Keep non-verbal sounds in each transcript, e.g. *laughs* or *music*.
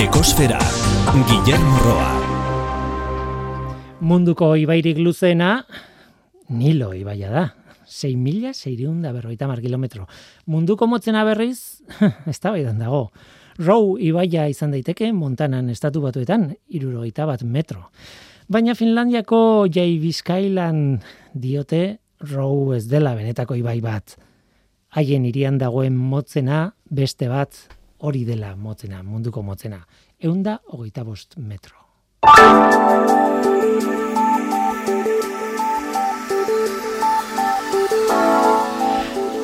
Ekosfera, Guillermo Roa. Munduko ibairik luzena, Nilo ibaia da. 6 mila, 6 da berroita mar kilometro. Munduko motzena berriz, *laughs* ez da dago. Row ibaia izan daiteke Montanan estatu batuetan, irurogeita bat metro. Baina Finlandiako jai bizkailan diote Row ez dela benetako ibai bat. Haien irian dagoen motzena beste bat hori dela motzena, munduko motzena. Eunda hogeita bost metro.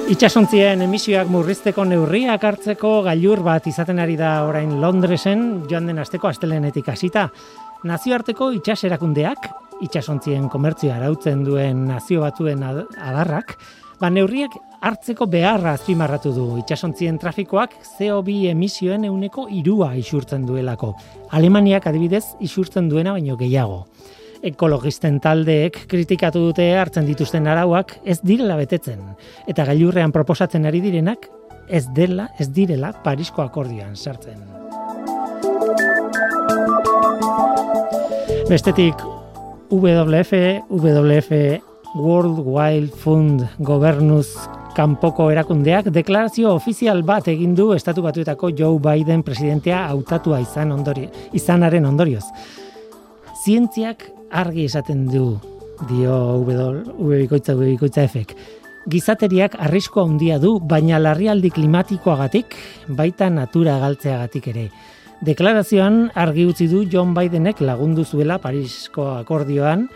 Itxasontzien emisioak murrizteko neurriak hartzeko gailur bat izaten ari da orain Londresen joan den asteko astelenetik hasita. Nazioarteko itxaserakundeak, itxasontzien komertzioa arautzen duen nazio batuen adarrak, ba neurriak hartzeko beharra azpimarratu du itxasontzien trafikoak CO2 emisioen euneko irua isurtzen duelako. Alemaniak adibidez isurtzen duena baino gehiago ekologisten taldeek kritikatu dute hartzen dituzten arauak ez direla betetzen eta gailurrean proposatzen ari direnak ez dela ez direla Parisko akordioan sartzen. Bestetik WWF WWF World Wild Fund Governus kanpoko erakundeak deklarazio ofizial bat egin du estatu batuetako Joe Biden presidentea hautatua izan ondori, izanaren ondorioz. Zientziak argi esaten du dio ubikoitza ubikoitza efek. Gizateriak arrisko handia du, baina larrialdi klimatikoagatik, baita natura galtzeagatik ere. Deklarazioan argi utzi du John Bidenek lagundu zuela Parisko akordioan,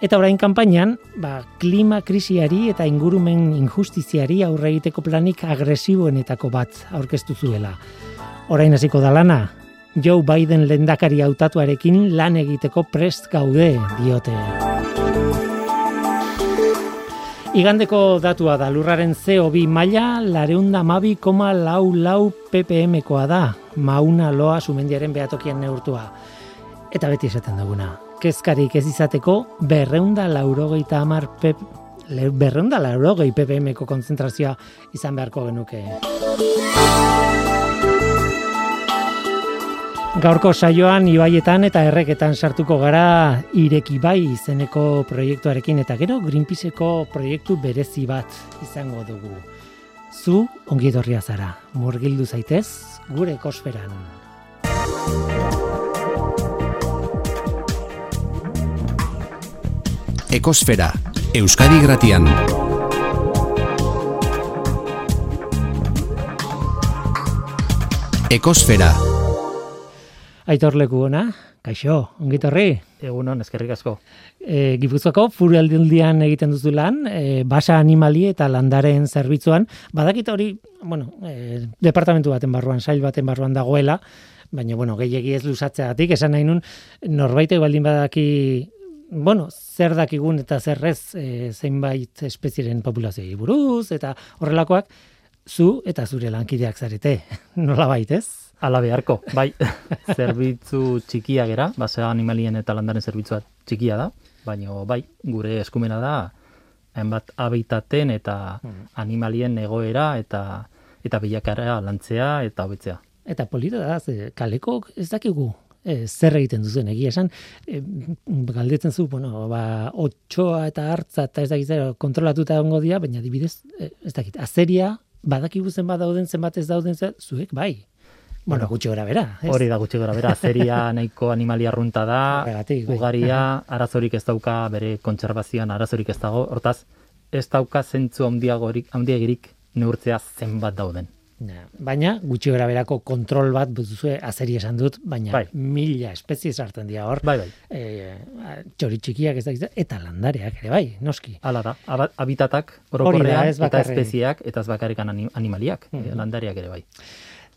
eta orain kanpainan, ba, klima krisiari eta ingurumen injustiziari aurre egiteko planik agresiboenetako bat aurkeztu zuela. Orain hasiko da lana, Joe Biden lendakari hautatuarekin lan egiteko prest gaude diote. Igandeko datua da lurraren CO2 maila lareunda mabi koma lau lau ppm-koa da, mauna loa sumendiaren behatokian neurtua. Eta beti esaten duguna, kezkarik ez izateko berreunda laurogeita amar pep, berreunda laurogei ppm-ko konzentrazioa izan beharko genuke. Gaurko saioan ibaietan eta erreketan sartuko gara ireki bai izeneko proiektuarekin eta gero Greenpeaceko proiektu berezi bat izango dugu. Zu ongi dorria zara, murgildu zaitez gure ekosferan. Ekosfera, Euskadi Gratian. Ekosfera, Aitor leku ona, kaixo, ongitorri. Egunon, eskerrik asko. E, Gipuzkoako furu egiten duzu lan, e, basa animali eta landaren zerbitzuan. Badakit hori, bueno, e, departamentu baten barruan, sail baten barruan dagoela, baina, bueno, gehiagi ez lusatzeatik, esan nahi nun, norbaite baldin badaki, bueno, zer dakigun eta zerrez e, zeinbait espezieren populazioi buruz, eta horrelakoak, zu eta zure lankideak zarete, *laughs* nola baitez? Ala beharko, bai, *laughs* zerbitzu txikia gera, basea animalien eta landaren zerbitzua txikia da, baina bai, gure eskumena da, hainbat habitaten eta hmm. animalien egoera eta eta bilakara lantzea eta hobetzea. Eta polita da, ze, kaleko ez dakigu e, zer egiten duzen egia esan, e, galdetzen zu, bueno, ba, otxoa eta hartza eta ez dakit kontrolatuta egongo dira, baina dibidez, e, ez dakit, azeria, badakigu zenbat dauden, zenbat ez dauden, zuek, bai, Bueno, gutxi gora bera. Hori da gutxi gora bera. Zeria *laughs* nahiko animalia arrunta da. Bai. Ugaria, arazorik ez dauka, bere kontserbazioan arazorik ez dago. Hortaz, ez dauka zentzu handiagirik neurtzea zenbat dauden. Ja, baina gutxi gora berako kontrol bat duzue azeri esan dut, baina bai. mila espezie sartzen dira hor. Bai, bai. E, txori txikiak ez da, eta landareak ere bai, noski. Hala da, habitatak orokorrean eta espezieak eta ez bakarrikan animaliak, mm landareak ere bai.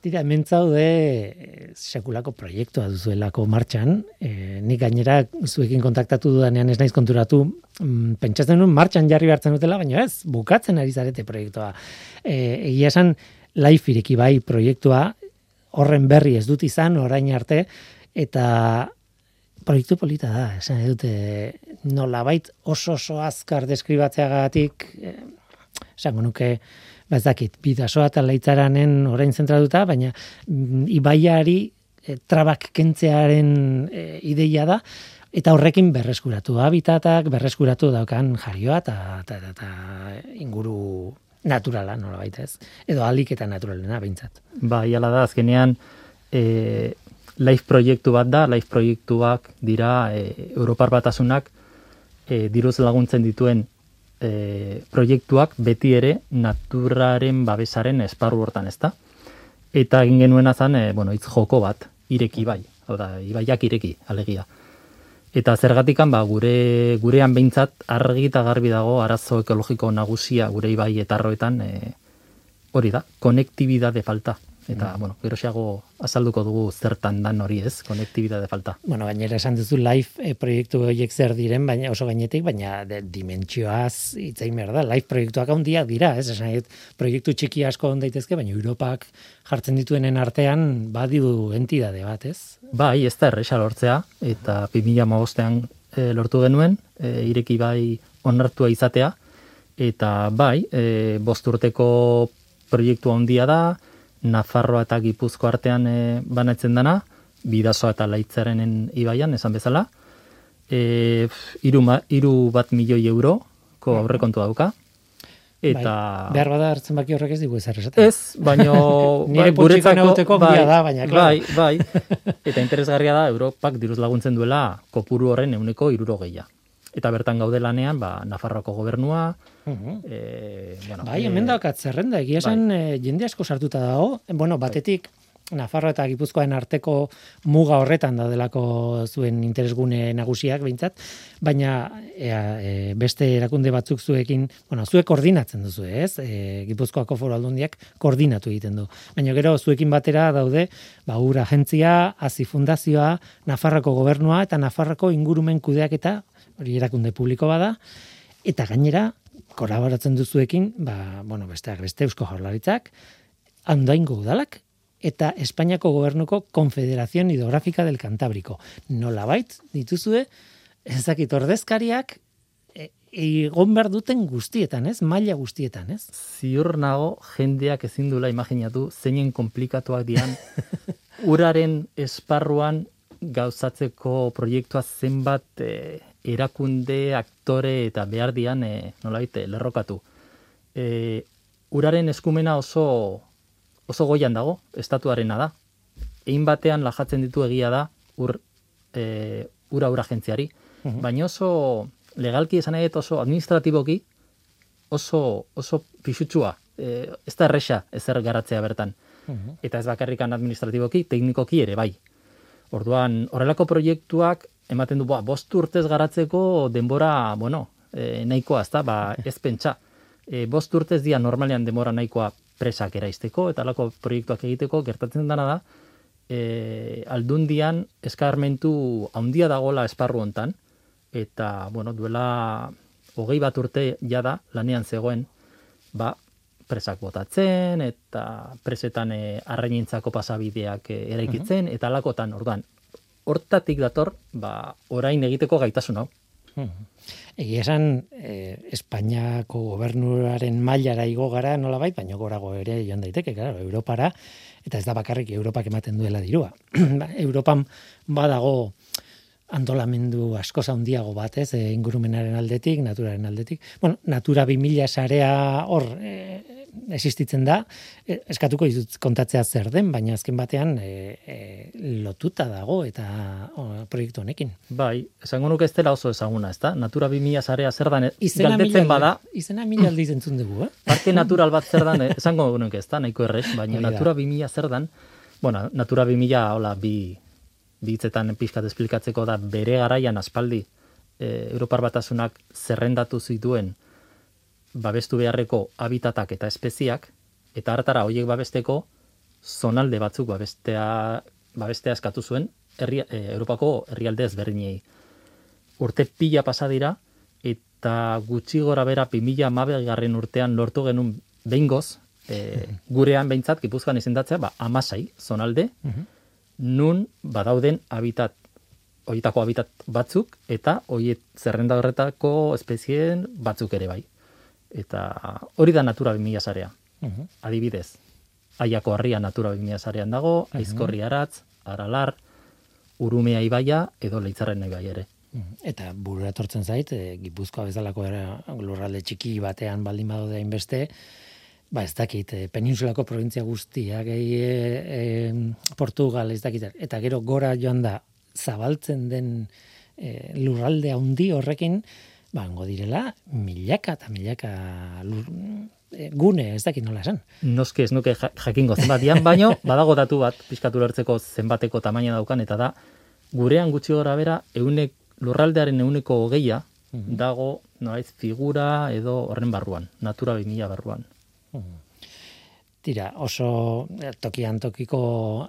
Tira, hemen zaude eh, sekulako proiektua duzuelako martxan. E, nik gainera zuekin kontaktatu dudanean ez naiz konturatu mm, pentsatzen nuen martxan jarri behartzen dutela, baina ez, bukatzen ari zarete proiektua. E, egia esan, life ireki bai proiektua horren berri ez dut izan orain arte, eta proiektu polita da, esan dute nolabait oso oso azkar deskribatzeagatik, e, esango nuke, ba ez dakit, bidasoa eta leitzaranen orain zentratuta, baina mm, ibaiari e, trabak kentzearen e, ideia da, eta horrekin berreskuratu habitatak, berreskuratu daukan jarioa eta, eta inguru naturala, nola baita ez. Edo alik eta naturalena, behintzat. Ba, iala da, azkenean, e, life proiektu bat da, life proiektuak dira e, Europar batasunak e, diruz laguntzen dituen e, proiektuak beti ere naturaren babesaren esparru hortan, ezta? Eta egin genuen azan, e, bueno, itz joko bat, ireki bai, hau da, ibaiak ireki, alegia. Eta zergatikan ba, gure gurean behintzat argi eta garbi dago arazo ekologiko nagusia gure ibai etarroetan e, hori da, konektibidade falta. Eta, mm. bueno, gerosiago azalduko dugu zertan dan hori ez, konektibidade falta. Bueno, gainera esan duzu live e, proiektu horiek zer diren, baina oso gainetik, baina de, dimentsioaz itzein da, live proiektuak handiak dira, ez? Esan proiektu txiki asko on daitezke, baina Europak jartzen dituenen artean badidu entidade bat, ez? Bai, ez da erresa lortzea, eta 2008an e, lortu genuen, e, ireki bai onartua izatea, eta bai, e, bosturteko proiektu handia da, Nafarroa eta Gipuzko artean e, banatzen dana, bidazoa eta laitzarenen ibaian, esan bezala. E, iru, iru bat milioi euro, ko aurrekontu dauka. Eta... Bai, behar bada hartzen baki horrek ez digu ez esaten. Ez, baino... *laughs* Nire bai, guretzako, bai, da, baina, Bai, bai. Eta interesgarria da, Europak diruz laguntzen duela kopuru horren euneko iruro gehiago eta bertan gaude lanean, ba, Nafarroako gobernua, uh e, bueno, bai, hemen e, zerrenda, egia esan bai. e, jende asko sartuta dago, bueno, batetik, Nafarro eta Gipuzkoaren arteko muga horretan da delako zuen interesgune nagusiak behintzat, baina e, beste erakunde batzuk zuekin, bueno, zuek koordinatzen duzu, ez? E, Gipuzkoako foru aldundiak koordinatu egiten du. Baina gero zuekin batera daude, ba, ura agentzia, Azi Fundazioa, Nafarroko gobernua eta Nafarroko ingurumen kudeak eta hori erakunde publiko bada, eta gainera, kolaboratzen duzuekin, ba, bueno, besteak beste eusko jaurlaritzak, handaingo udalak, eta Espainiako gobernuko Konfederazion Hidrografika del Cantábrico. Nola bait, dituzue, ezakit ordezkariak, e, egon behar duten guztietan, ez? Maila guztietan, ez? Ziur nago, jendeak ezin dula imaginatu, zeinen komplikatuak dian, *laughs* uraren esparruan gauzatzeko proiektua zenbat e, erakunde, aktore eta behar dian e, nolabite, lerrokatu. E, uraren eskumena oso, oso goian dago, estatuarena da. Egin batean lajatzen ditu egia da ur, e, ura ura agentziari, mhm. baina oso legalki esan edo oso administratiboki oso, oso pixutsua. E, ez da erresa ezer garatzea bertan. Mhm. Eta ez bakarrikan administratiboki, teknikoki ere bai. Orduan, horrelako proiektuak ematen du, bost urtez garatzeko denbora, bueno, e, nahikoa, ez da, ba, *laughs* ez pentsa. E, bost urtez dia normalean denbora nahikoa presak eraisteko, eta alako proiektuak egiteko, gertatzen dena da, e, aldundian eskarmentu handia dagola esparru hontan, eta, bueno, duela hogei bat urte jada lanean zegoen, ba, presak botatzen, eta presetan e, arrainintzako pasabideak e, eraikitzen, eta alakotan, orduan, hortatik dator, ba, orain egiteko gaitasun hau. Hmm. Egia esan, eh, Espainiako gobernuraren mailara igo gara nola bait, baina gorago ere joan daiteke, claro, Europara, eta ez da bakarrik Europak ematen duela dirua. *clears throat* Ba, Europan badago antolamendu asko handiago bat, ez, e, ingurumenaren aldetik, naturaren aldetik. Bueno, Natura 2000 sarea hor e, existitzen da, e, eskatuko izut kontatzea zer den, baina azken batean e, e, lotuta dago eta o, proiektu honekin. Bai, esango nuke ez dela oso ezaguna, ez da? Natura 2000 zarea zer dan, galdetzen bada. Izena mila aldiz entzun dugu, eh? *laughs* Parke natural bat zer dan, esango nuke ez da, nahiko errez, baina Natura 2000 zer dan, bueno, Natura 2000, hola, bi, bitzetan pixkat esplikatzeko da bere garaian aspaldi e, Europar batasunak zerrendatu zituen babestu beharreko habitatak eta espeziak, eta hartara horiek babesteko zonalde batzuk babestea, babestea eskatu zuen herri, e, Europako herrialde ezberdinei. Urte pila pasa dira, eta gutxi gora bera 2000 garren urtean lortu genuen behingoz, e, gurean behintzat, gipuzkoan izendatzea, ba, amasai zonalde, mhm. nun badauden habitat horietako habitat batzuk eta horiet zerrenda horretako espezien batzuk ere bai. Eta hori da Natura 2000 sarea. Uh Adibidez, Aiako harria Natura 2000 sarean dago, uh Aizkorri aratz, Aralar, Urumea ibaia edo Leitzarren ibaia ere. Mm, Eta burura etortzen zait, e, Gipuzkoa bezalako lurralde txiki batean baldin badaude hainbeste, ba ez dakit, e, peninsulako provintzia guztia, gehi e, e, Portugal, ez dakit, eta gero gora joan da zabaltzen den e, lurralde handi horrekin, ba, hango direla, milaka eta milaka lur, e, gune, ez dakit nola esan. Noski ez nuke ja- jakingo zenbat dian, baino *laughs* badago datu bat pizkatu lertzeko zenbateko tamaina daukan eta da gurean gutxi gora bera eunek lurraldearen euneko hogeia dago nolaiz figura edo horren barruan, natura 2000 barruan. Tira, oso eh, tokian tokiko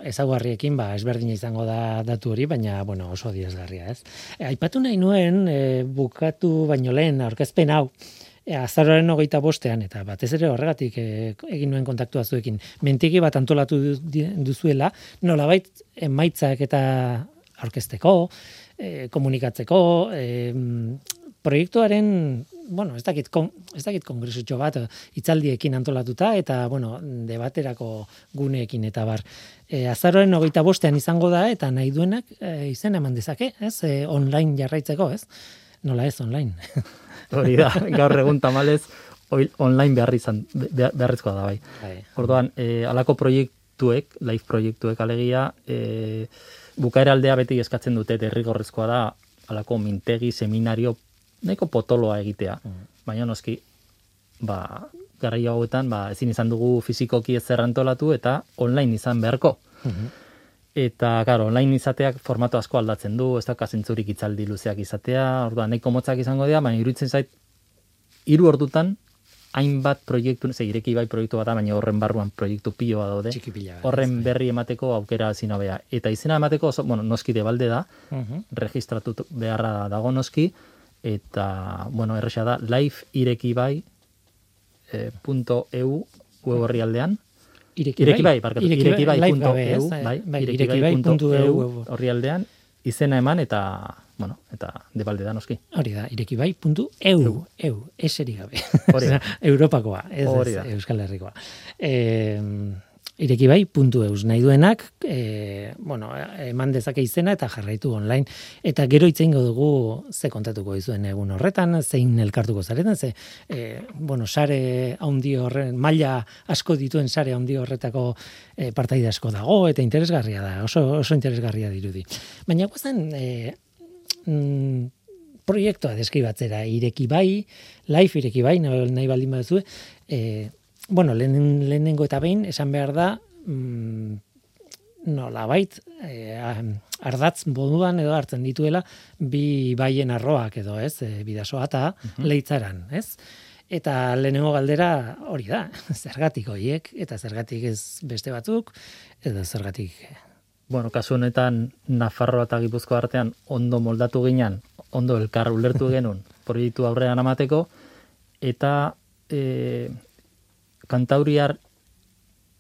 ezaguarriekin, ba, ezberdina izango da datu hori, baina, bueno, oso diezgarria, ez? E, aipatu nahi nuen, e, bukatu baino lehen, aurkezpen hau, e, azaroaren hogeita bostean, eta batez ere horregatik e, egin nuen kontaktua zuekin, mentiki bat antolatu duzuela, nolabait emaitzak eta aurkezteko, e, komunikatzeko, e, proiektuaren, bueno, ez dakit, kon, ez dakit kongresutxo bat, eh, hitzaldiekin antolatuta, eta, bueno, debaterako guneekin eta bar. E, azaroren hogeita bostean izango da, eta nahi duenak e, izen eman dezake, ez? E, online jarraitzeko, ez? Nola ez online. *laughs* Hori da, gaur egun tamalez online behar izan, be- beharrezkoa da bai. Bai. Orduan, e, alako proiektuek, live proiektuek alegia, e, bukaera aldea beti eskatzen dute derrigorrezkoa da alako mintegi, seminario, nahiko potoloa egitea. Baina noski, ba, garaio hauetan, ba, ezin izan dugu fizikoki ez antolatu eta online izan beharko. Eta, claro, online izateak formato asko aldatzen du, ez da kasentzurik itzaldi luzeak izatea, orduan, nahiko motzak izango dira, baina iruditzen zait, hiru ordutan, hainbat proiektu, ze ireki bai proiektu bat da, baina horren barruan proiektu piloa daude. Pila Horren berri emateko aukera ezin hobea. Eta izena emateko, oso, bueno, noski debalde da, Mhm. registratu beharra dago noski, eta, bueno, erresa da, live ireki bai, eh, punto .eu web horri aldean, Ireki bai, barkatu, ireki bai, punto eu, Bai, bai, bai, ireki ireki bai bai punto eu, eu horri aldean, izena eman eta, bueno, eta debalde da noski. Hori da, irekibai.eu, eu, eseri gabe. Hori da. *laughs* Europakoa, ez, Hori da. Euskal Herrikoa. E, irekibai.eus nahi duenak, e, bueno, eman dezake izena eta jarraitu online. Eta gero itzeingo dugu ze kontatuko dizuen egun horretan, zein elkartuko zaretan, ze, e, bueno, sare haundi horren, maila asko dituen sare haundi horretako e, partaide asko dago, eta interesgarria da, oso, oso interesgarria dirudi. Baina guazen, e, mm, proiektua deskribatzera ireki bai, live ireki bai, nahi baldin baduzue, e, bueno, lehen, lehenengo eta behin, esan behar da, mm, nolabait, e, ardatz moduan edo hartzen dituela, bi baien arroak edo, ez, e, bidasoa eta leitzaran, ez? Eta lehenengo galdera hori da, *laughs* zergatik hoiek, eta zergatik ez beste batzuk, edo zergatik Bueno, kasu honetan Nafarroa eta Gipuzkoa artean ondo moldatu ginen, ondo elkar ulertu *laughs* genuen proiektu aurrean amateko, eta e, kantauriar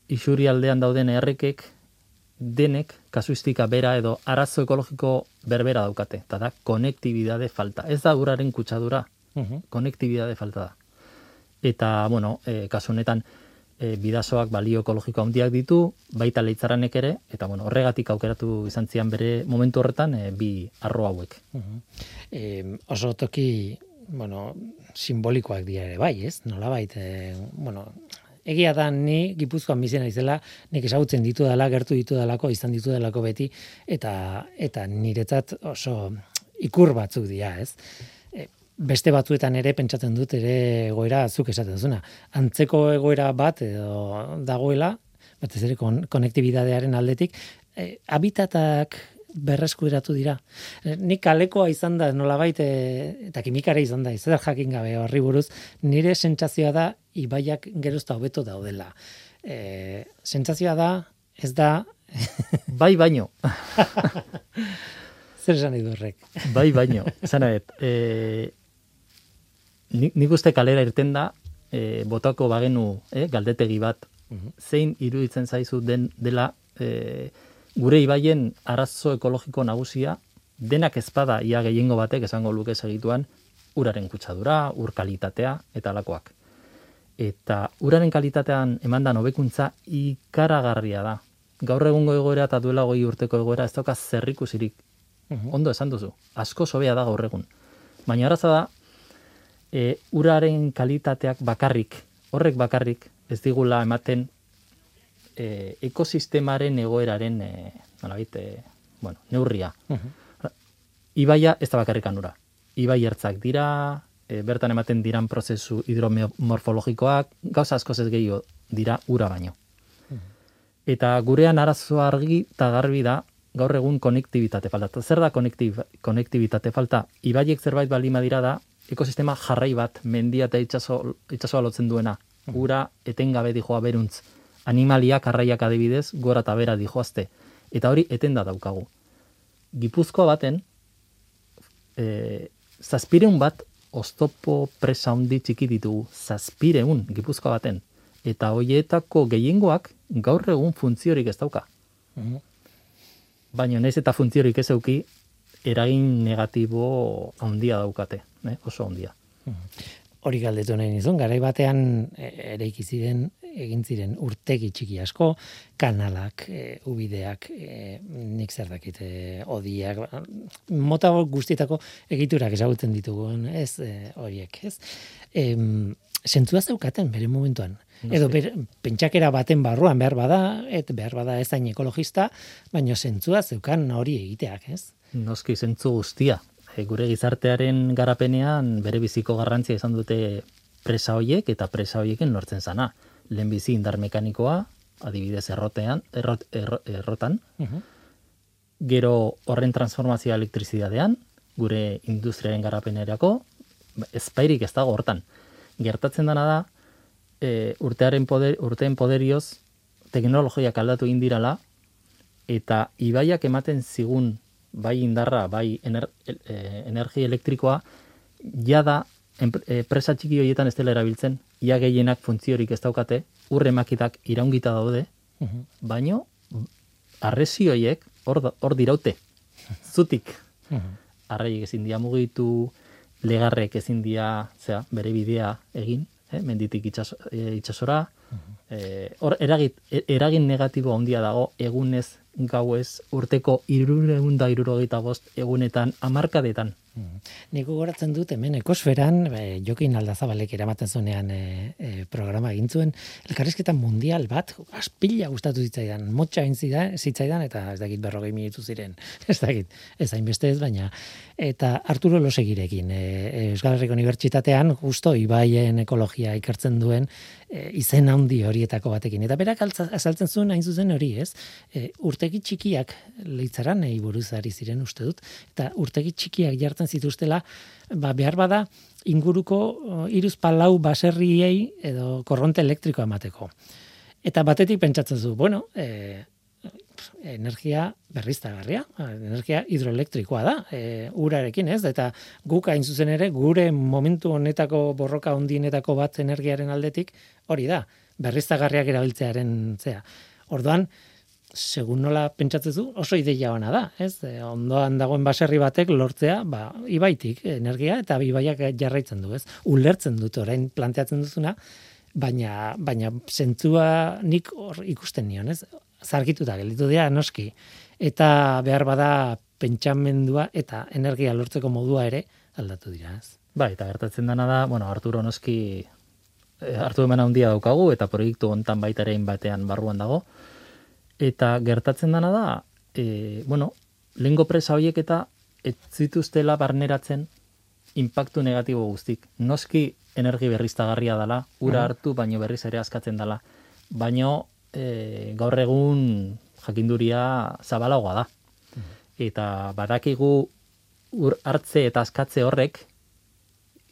isuri aldean dauden errekek denek kasuistika bera edo arazo ekologiko berbera daukate, eta da konektibidade falta. Ez da uraren kutsadura, Mhm. konektibidade falta da. Eta, bueno, e, kasu honetan, e, bidasoak balio ekologiko handiak ditu, baita leitzaranek ere, eta bueno, horregatik aukeratu izan zian bere momentu horretan e, bi arro hauek. Mhm. Eh, oso toki, bueno, simbolikoak dira ere bai, ez? Nolabait, eh, bueno, egia da ni Gipuzkoan bizi naizela, nik ezagutzen ditu dela, gertu ditu delako, izan ditu delako beti eta eta niretzat oso ikur batzuk dira, ez? E, beste batzuetan ere pentsatzen dut ere egoera zuk esaten duzuna. Antzeko egoera bat edo dagoela, batez ere kon, konektibidadearen aldetik, e, habitatak berreskuratu dira. E, Nik kalekoa izan da, nolabait, e, eta kimikare izan da, zer jakin gabe horri buruz, nire sentsazioa da, ibaiak gerozta hobeto daudela. E, sentsazioa da, ez da, *laughs* Bai baino, *laughs* zer esan nahi du horrek. bai baino. Esan dut, e, nik, nik uste kalera irten da, e, botako bagenu e, galdetegi bat, zein iruditzen zaizu den dela e, gure ibaien arazo ekologiko nagusia, denak ezpada ia gehiengo batek esango luke segituan, uraren kutsadura, ur kalitatea eta alakoak. Eta uraren kalitatean emandan hobekuntza ikaragarria da. gaur egungo egoera eta duela goi urteko egoera ez dauka zerrikusirik. Mhm. Ondo esan duzu, asko sobea da gaur egun. Baina araza da, e, uraren kalitateak bakarrik, horrek bakarrik, ez digula ematen e, ekosistemaren egoeraren, e, nolabait, e, bueno, neurria. Mhm. Ibaia ez da bakarrikan ura. Ibai ertzak dira, e, bertan ematen diran prozesu hidromorfologikoak, gauza askoz ez gehiago dira ura baino. Eta gurean arazoa argi eta garbi da gaur egun konektibitate falta. Zer da konektib, konektibitate falta? Ibaiek zerbait baldin badira da, ekosistema jarrai bat mendia eta itsaso, itsasoa lotzen duena. Ura etengabe dijoa beruntz. Animaliak arraiak adibidez, gora eta bera dijoazte. Eta hori etenda daukagu. Gipuzkoa baten, e, zazpireun bat oztopo presa handi txiki ditugu. Zazpireun Gipuzkoa baten. Eta hoietako gehiengoak gaur egun funtziorik ez dauka. Mhm. Baina naiz eta funtziorik ez euki, eragin negatibo handia daukate, eh? oso handia. Hori galdetu nahi nizun, garai batean e, eraiki ziren, egin ziren urtegi txiki asko, kanalak, e, ubideak, e, nik zer dakit, e, odiak, mota guztietako egiturak ezagutzen ditugun, ez, e, horiek, ez? Em, zentzua zeukaten bere momentuan. Edo ber, pentsakera baten barruan behar bada, et behar bada ez hain ekologista, baina zentzua zeukan hori egiteak, ez? Noski zentzu guztia. E, gure gizartearen garapenean bere biziko garrantzia izan dute presa hoiek eta presa hoieken lortzen zana. Lehenbizi indar mekanikoa, adibidez errotean, errot, erro, errotan, Mhm. gero horren transformazioa elektrizidadean, gure industriaren garapenerako, ezpairik ez dago hortan. Gertatzen dana da, e, urtearen poder, urteen poderioz, teknologiak aldatu egin dirala, eta ibaiak ematen zigun bai indarra, bai ener, e, energia elektrikoa, jada enp- e, presa txiki horietan ez dela erabiltzen, ia gehienak funtziorik ez daukate, urre makitak iraungita daude, Mhm. baino arresi horiek hor, hor diraute, zutik. Arraiek ezin dia mugitu, legarrek ezin dia, zera, bere bidea egin, eh, menditik itxaso, e, itxasora. Eh, hor eragit, e- eragin negatibo handia dago egunez, gauez, urteko irureun da irurogeita bost egunetan, amarkadetan. Nik gogoratzen dut hemen ekosferan, e, Jokin Aldazabalek eramaten zuenean e, e, programa zuen, elkarrizketa mundial bat, aspila gustatu zitzaidan, motxa zida- zitzaidan, eta ez dakit berrogei minutu ziren, *laughs* ez dakit, ez hainbeste ez, baina, eta Arturo Losegirekin, e, Euskal Herriko Unibertsitatean, justo Ibaien ekologia ikertzen duen, e, izen handi horietako batekin. Eta berak altza- azaltzen zuen hain zuzen hori, ez? E, urtegi txikiak leitzaran nahi buruz ari ziren uste dut, eta urtegi txikiak jartzen zituztela, ba, behar bada inguruko iruz palau baserriei edo korronte elektrikoa emateko. Eta batetik pentsatzen zu, bueno, e, energia berriztagarria, energia hidroelektrikoa da, e, urarekin ez, eta guk hain zuzen ere gure momentu honetako borroka hondienetako bat energiaren aldetik hori da, berriztagarriak erabiltzearen zea. Orduan, segun nola pentsatzezu, oso ideia ona da, ez? E, ondoan dagoen baserri batek lortzea, ba, ibaitik energia eta ibaiak jarraitzen du, ez? Ulertzen dut orain planteatzen duzuna, baina baina zentzua nik hor ikusten nion, ez? Zargituta gelditu dira noski eta behar bada pentsamendua eta energia lortzeko modua ere aldatu dira, ez? Bai, eta gertatzen dena da, bueno, Arturo noski eh, hartu hemen handia daukagu, eta proiektu hontan baita ere batean barruan dago. Eta gertatzen dena da, e, bueno, lehengo presa horiek eta ez zituztela barneratzen impactu negatibo guztik. Noski energi berriztagarria dela, ura hartu, baino berriz ere askatzen dela. Baino e, gaur egun jakinduria zabalagoa da. Eta badakigu ur hartze eta askatze horrek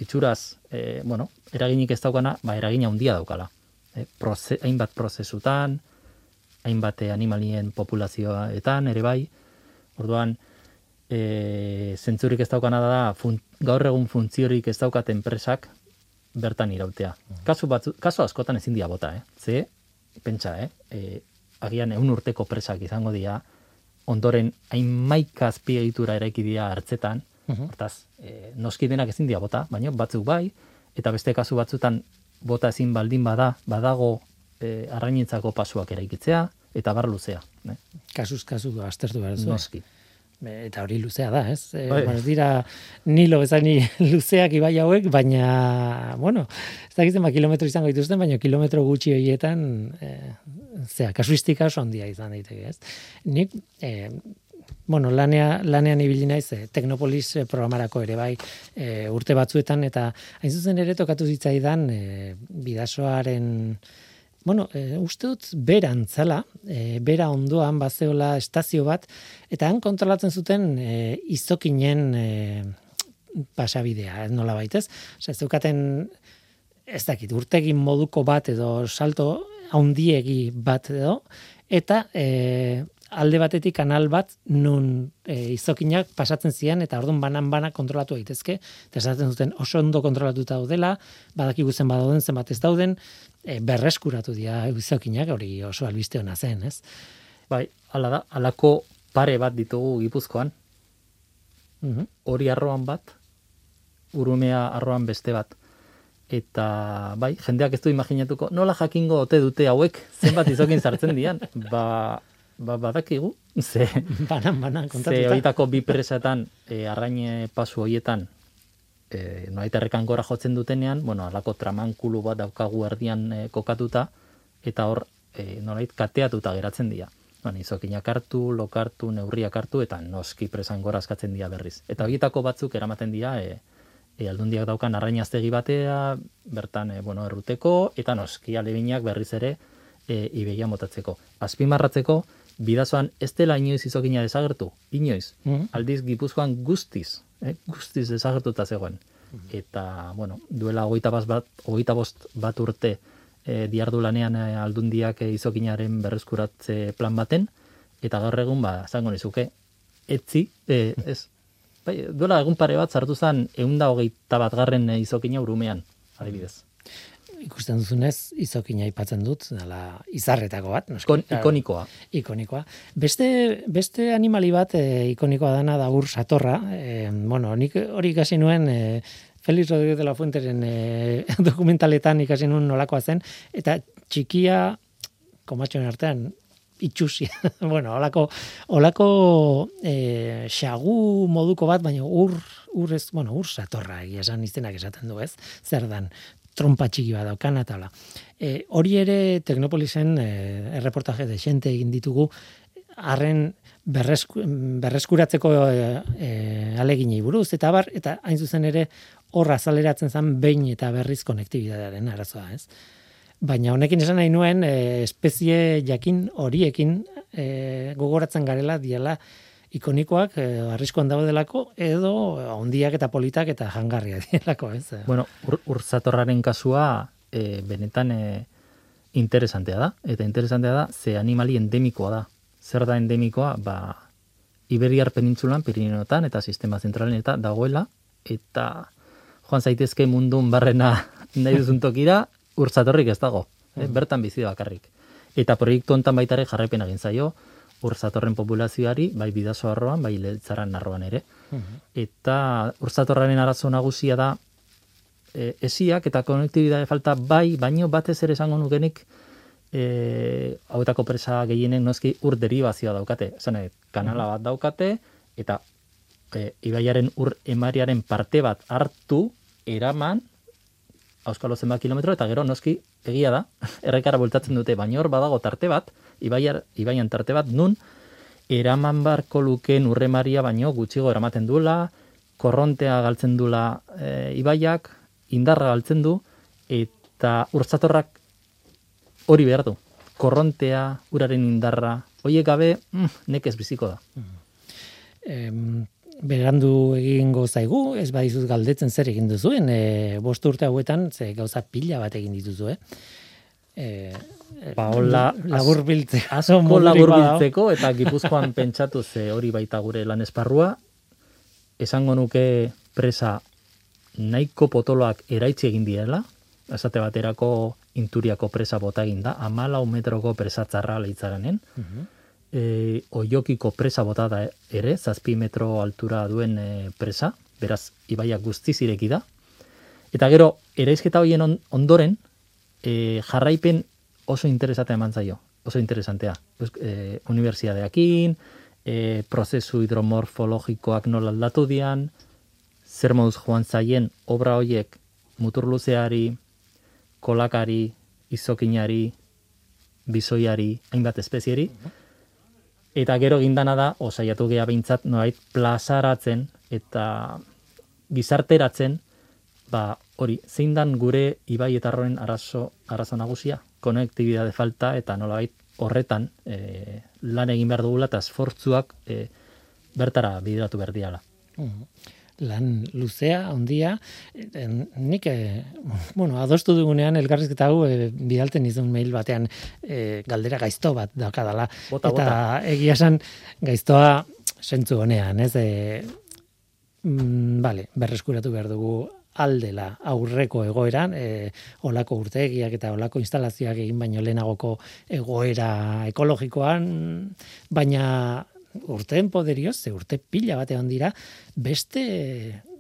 itxuraz, e, bueno, eraginik ez daukana, ba, eragina handia daukala. E, proze, hainbat prozesutan, hainbat animalien populazioetan ere bai, orduan, e, zentzurik ez daukana da, fun, gaur egun funtziorik ez daukat enpresak bertan irautea. Kasu, batzu, kasu askotan ezin dia bota, eh? Ze, pentsa, eh? E, agian eun urteko presak izango dira, ondoren hainmaika azpiegitura eraiki dira hartzetan, hortaz, e, noski denak ezin dira bota, baina batzuk bai, eta beste kasu batzutan bota ezin baldin bada, badago e, arrainentzako pasuak eraikitzea, eta bar luzea. Ne? Kasuz, kasu, aztertu behar duzu. Noski. Be, Eta hori luzea da, ez? E, Bai. dira nilo bezani *laughs* luzeak ibai hauek, baina, bueno, ez da ba, kilometro izango dituzten, baina kilometro gutxi horietan, e, zea, kasuistika oso handia izan daiteke, ez? Nik, e, bueno, lanea, lanean ibili naiz, e, Teknopolis eh, programarako ere bai, e, urte batzuetan, eta hain zuzen ere tokatu zitzaidan, e, bidasoaren, bueno, e, uste dut beran zala, e, bera ondoan bazeola estazio bat, eta han kontrolatzen zuten e, izokinen e, pasabidea, nola baitez. Osea, zeukaten, ez dakit, urtegin moduko bat edo salto haundiegi bat edo, eta e, alde batetik kanal bat nun e, izokinak pasatzen ziren eta ordun banan bana kontrolatu daitezke eta esaten zuten oso ondo kontrolatuta daudela badakigu zen badauden zenbat ez dauden e, berreskuratu dira izokinak hori oso albiste ona zen ez Bai, hala da, halako pare bat ditugu Gipuzkoan, Mhm. hori arroan bat, urumea arroan beste bat. Eta, bai, jendeak ez du imaginatuko, nola jakingo ote dute hauek, zenbat izokin sartzen dian, ba, ba badakigu, ze, banan banan ze kontatuta horietako bi presetan, e, arraine pasu horietan, e, noait errekan gora jotzen dutenean, bueno, alako tramankulu bat daukagu erdian e, kokatuta, eta hor, e, nolait kateatuta geratzen dira. Bueno, izokinak hartu, lokartu, neurriak hartu, eta noski presan gora askatzen dira berriz. Eta horietako batzuk eramaten dira, e, e, aldundiak daukan arrainaztegi batea, bertan, e, bueno, erruteko, eta noski alebinak berriz ere e, ibegia motatzeko. Azpimarratzeko, bidazoan ez dela inoiz izokina desagertu, inoiz. Mhm. Aldiz Gipuzkoan guztiz, eh, guztiz desagertuta zegoen. Eta, bueno, duela hogeita bat, hogeita bost bat urte e, diardu lanean e, aldundiak e, izokinaren berreskuratze plan baten, eta gaur egun, ba, zango nizuke, etzi, e, ez, bai, duela egun pare bat sartu zen eunda hogeita bat garren izokina urumean, adibidez. Ikusten duzunez izokina aipatzen dut dela izarretako bat noski. Claro. ikonikoa. ikonikoa. Beste, beste animali bat e, ikonikoa dana da ur satorra. E, bueno, nik hori ikasi nuen e, Felix Rodríguez de la Fuenteren e, *laughs* dokumentaletan ikasi nuen nolakoa zen, eta txikia, komatxoen artean, itxusi. *laughs* bueno, olako, olako e, xagu moduko bat, baina ur, ur ez, bueno, ur satorra egia esan izenak esaten du ez, zer dan, trompa txiki bat daukana eta. E, hori ere Teknopolisen e, erreportaje de xente egin ditugu harren berresku, berreskuratzeko e, e, aleginei buruz eta bar eta hain zuzen ere horra azaleratzen zen behin eta berriz konektibitatearen arazoa, ez? Baina honekin esan nahi nuen e, espezie jakin horiekin e, gogoratzen garela diela ikonikoak e, arriskoan daudelako edo hondiak eta politak eta jangarria *laughs* dielako, ez? Bueno, ur, urzatorraren kasua e, benetan e, interesantea da, eta interesantea da, ze animali endemikoa da. Zer da endemikoa? Ba, Iberiar penintzulan, Pirinioetan eta sistema zentralen eta dagoela, eta joan zaitezke mundun barrena *laughs* nahi duzun tokira, urzatorrik ez dago, eh? bertan bizi bakarrik. Eta proiektu hontan baita ere jarraipen egin zaio, urzatorren populazioari, bai bidaso arroan, bai leltzaran arroan ere. Eta urzatorraren arazo nagusia da, e, esiak eta konektibitate falta bai, baino batez ere esango nukenik, e, hauetako presa gehienek noski ur derivazioa daukate. Nahi, kanala bat daukate, eta e, ibaiaren ur emariaren parte bat hartu, eraman, auskalo zenbat kilometro, eta gero noski egia da, *laughs* errekara bultatzen dute, baina hor badago tarte bat, ibaiar, ibaian tarte bat, nun, eraman barko lukeen urremaria baino gutxigo eramaten duela, korrontea galtzen duela e, ibaiak, indarra galtzen du, eta urtzatorrak hori behar du. Korrontea, uraren indarra, hoiek gabe, mm, nekez biziko da. em, berandu egingo zaigu, ez badizut galdetzen zer egin duzuen, e, bost urte hauetan, ze gauza pila bat egin dituzu, eh? E, Ba, hola, labur biltze. Asko labur biltzeko, eta gipuzkoan *laughs* pentsatu ze hori baita gure lan esparrua, esango nuke presa nahiko potoloak eraitzi egin direla, esate baterako inturiako presa bota egin da, amalau metroko presa txarra leitzaranen, e, oiokiko presa bota da ere, zazpi metro altura duen e, presa, beraz, ibaiak guztiz ireki da. Eta gero, eraizketa horien on- ondoren, e, jarraipen oso interesatea eman zaio. oso interesantea. E, universidadeakin, e, prozesu hidromorfologikoak nola aldatu dian, zer moduz joan zaien obra hoiek muturluzeari, kolakari, izokinari, bizoiari, hainbat espezieri, eta gero gindana da, osaiatu geha bintzat, noait, plazaratzen eta gizarteratzen, ba, hori, zein dan gure ibai eta arazo, arazo nagusia, konektibidade falta eta nolabait horretan e, lan egin behar dugula eta esfortzuak e, bertara bideratu berdiala. Mm lan luzea, ondia, nik, e, bueno, adostu dugunean elgarrizketa hau e, bidalten izun mail batean e, galdera gaizto bat daukadala. Bota, eta bota. egia esan gaiztoa sentzu honean, ez? E, mm, vale, berreskuratu behar dugu aldela aurreko egoeran, e, olako urtegiak eta olako instalazioak egin baino lehenagoko egoera ekologikoan, baina urteen poderioz, ze urte pila bate dira, beste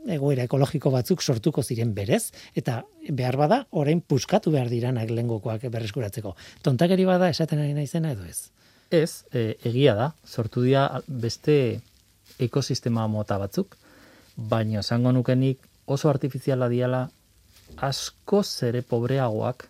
egoera ekologiko batzuk sortuko ziren berez, eta behar bada, orain puskatu behar diranak lengokoak berreskuratzeko. Tontakeri bada esaten ari naizena edo ez? Ez, e, egia da, sortu dira beste ekosistema mota batzuk, baina esango nukenik oso artifiziala diala asko zere pobreagoak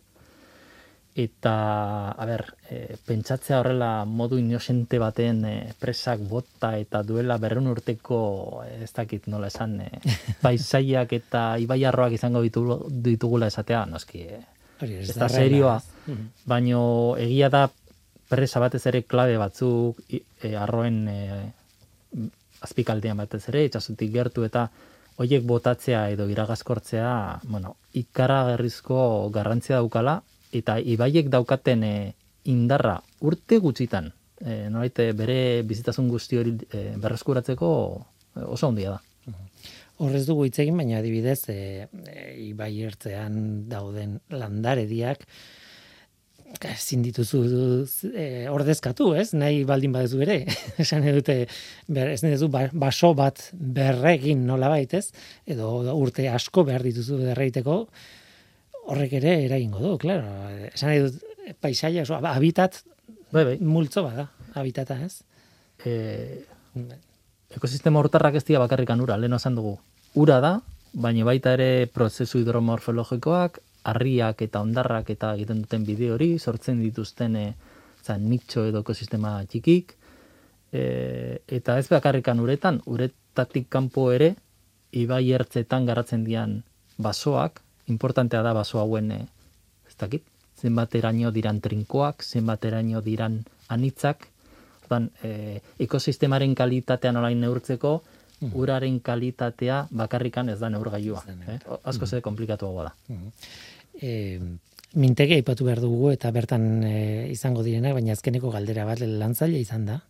eta a ber, e, pentsatzea horrela modu inosente baten e, presak bota eta duela berrun urteko e, ez dakit nola esan e, *laughs* paisaiak eta ibaiarroak izango ditugu, ditugula esatea noski e, ez da serioa mm-hmm. baino egia da presa batez ere klabe batzuk e, arroen e, azpikaldean batez ere itxasutik gertu eta hoiek botatzea edo iragazkortzea bueno, ikara gerrizko garrantzia daukala eta ibaiek daukaten e, indarra urte gutxitan, e, noraite bere bizitasun guzti hori e, berreskuratzeko oso handia da. Horrez dugu hitz egin, baina adibidez, e, ibai ertzean dauden landarediak, ezin dituzu e, ordezkatu, ez? Nahi baldin badezu ere. *laughs* Esan edute, ber, ez duzu ba, baso bat berregin nola baitez, edo urte asko behar dituzu berreiteko, horrek ere eragingo du, claro. Esan nahi dut, paisaia, oso, habitat, bai, bai. multzo bada, habitata, ez? E, ekosistema hortarrak ez dira bakarrikan ura, lehen osan dugu. Ura da, baina baita ere prozesu hidromorfologikoak, harriak eta ondarrak eta egiten duten bideo hori, sortzen dituzten e, zan, nitxo edo ekosistema txikik, e, eta ez bakarrikan uretan, uretatik kanpo ere, ibai ertzetan garatzen dian basoak, importantea da baso hauen e, ez dakit, zenbateraino diran trinkoak, zenbateraino diran anitzak, ordan, e, ekosistemaren kalitatean orain neurtzeko, mm. uraren kalitatea bakarrikan ez da neurgailua. Eh? Asko ze komplikatu da. E, mintege aipatu behar dugu eta bertan e, izango direnak, baina azkeneko galdera bat lantzaile izan da.